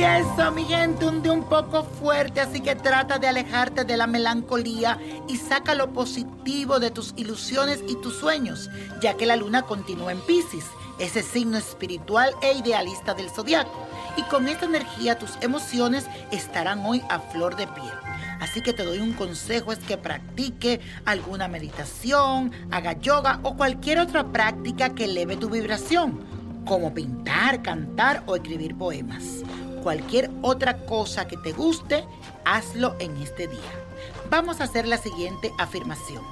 Y eso, mi gente, un día un poco fuerte, así que trata de alejarte de la melancolía y saca lo positivo de tus ilusiones y tus sueños, ya que la luna continúa en Pisces, ese signo espiritual e idealista del zodiaco. Y con esta energía tus emociones estarán hoy a flor de piel. Así que te doy un consejo, es que practique alguna meditación, haga yoga o cualquier otra práctica que eleve tu vibración, como pintar, cantar o escribir poemas cualquier otra cosa que te guste, hazlo en este día. Vamos a hacer la siguiente afirmación.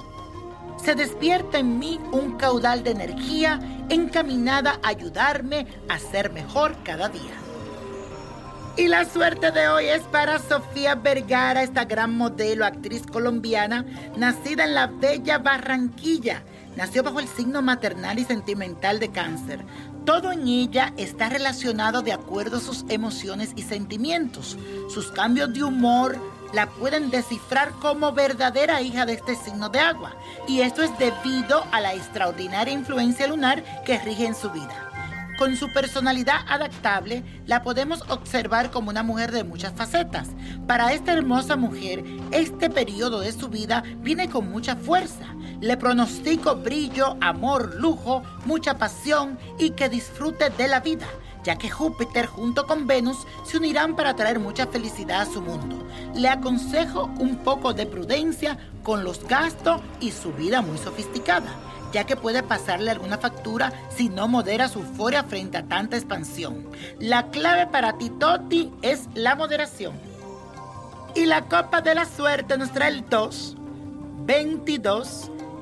Se despierta en mí un caudal de energía encaminada a ayudarme a ser mejor cada día. Y la suerte de hoy es para Sofía Vergara, esta gran modelo, actriz colombiana, nacida en la bella Barranquilla. Nació bajo el signo maternal y sentimental de cáncer. Todo en ella está relacionado de acuerdo a sus emociones y sentimientos. Sus cambios de humor la pueden descifrar como verdadera hija de este signo de agua. Y esto es debido a la extraordinaria influencia lunar que rige en su vida. Con su personalidad adaptable, la podemos observar como una mujer de muchas facetas. Para esta hermosa mujer, este periodo de su vida viene con mucha fuerza. Le pronostico brillo, amor, lujo, mucha pasión y que disfrute de la vida ya que Júpiter junto con Venus se unirán para traer mucha felicidad a su mundo. Le aconsejo un poco de prudencia con los gastos y su vida muy sofisticada ya que puede pasarle alguna factura si no modera su euforia frente a tanta expansión. La clave para ti, Toti, es la moderación. Y la copa de la suerte nos trae el 2, 22,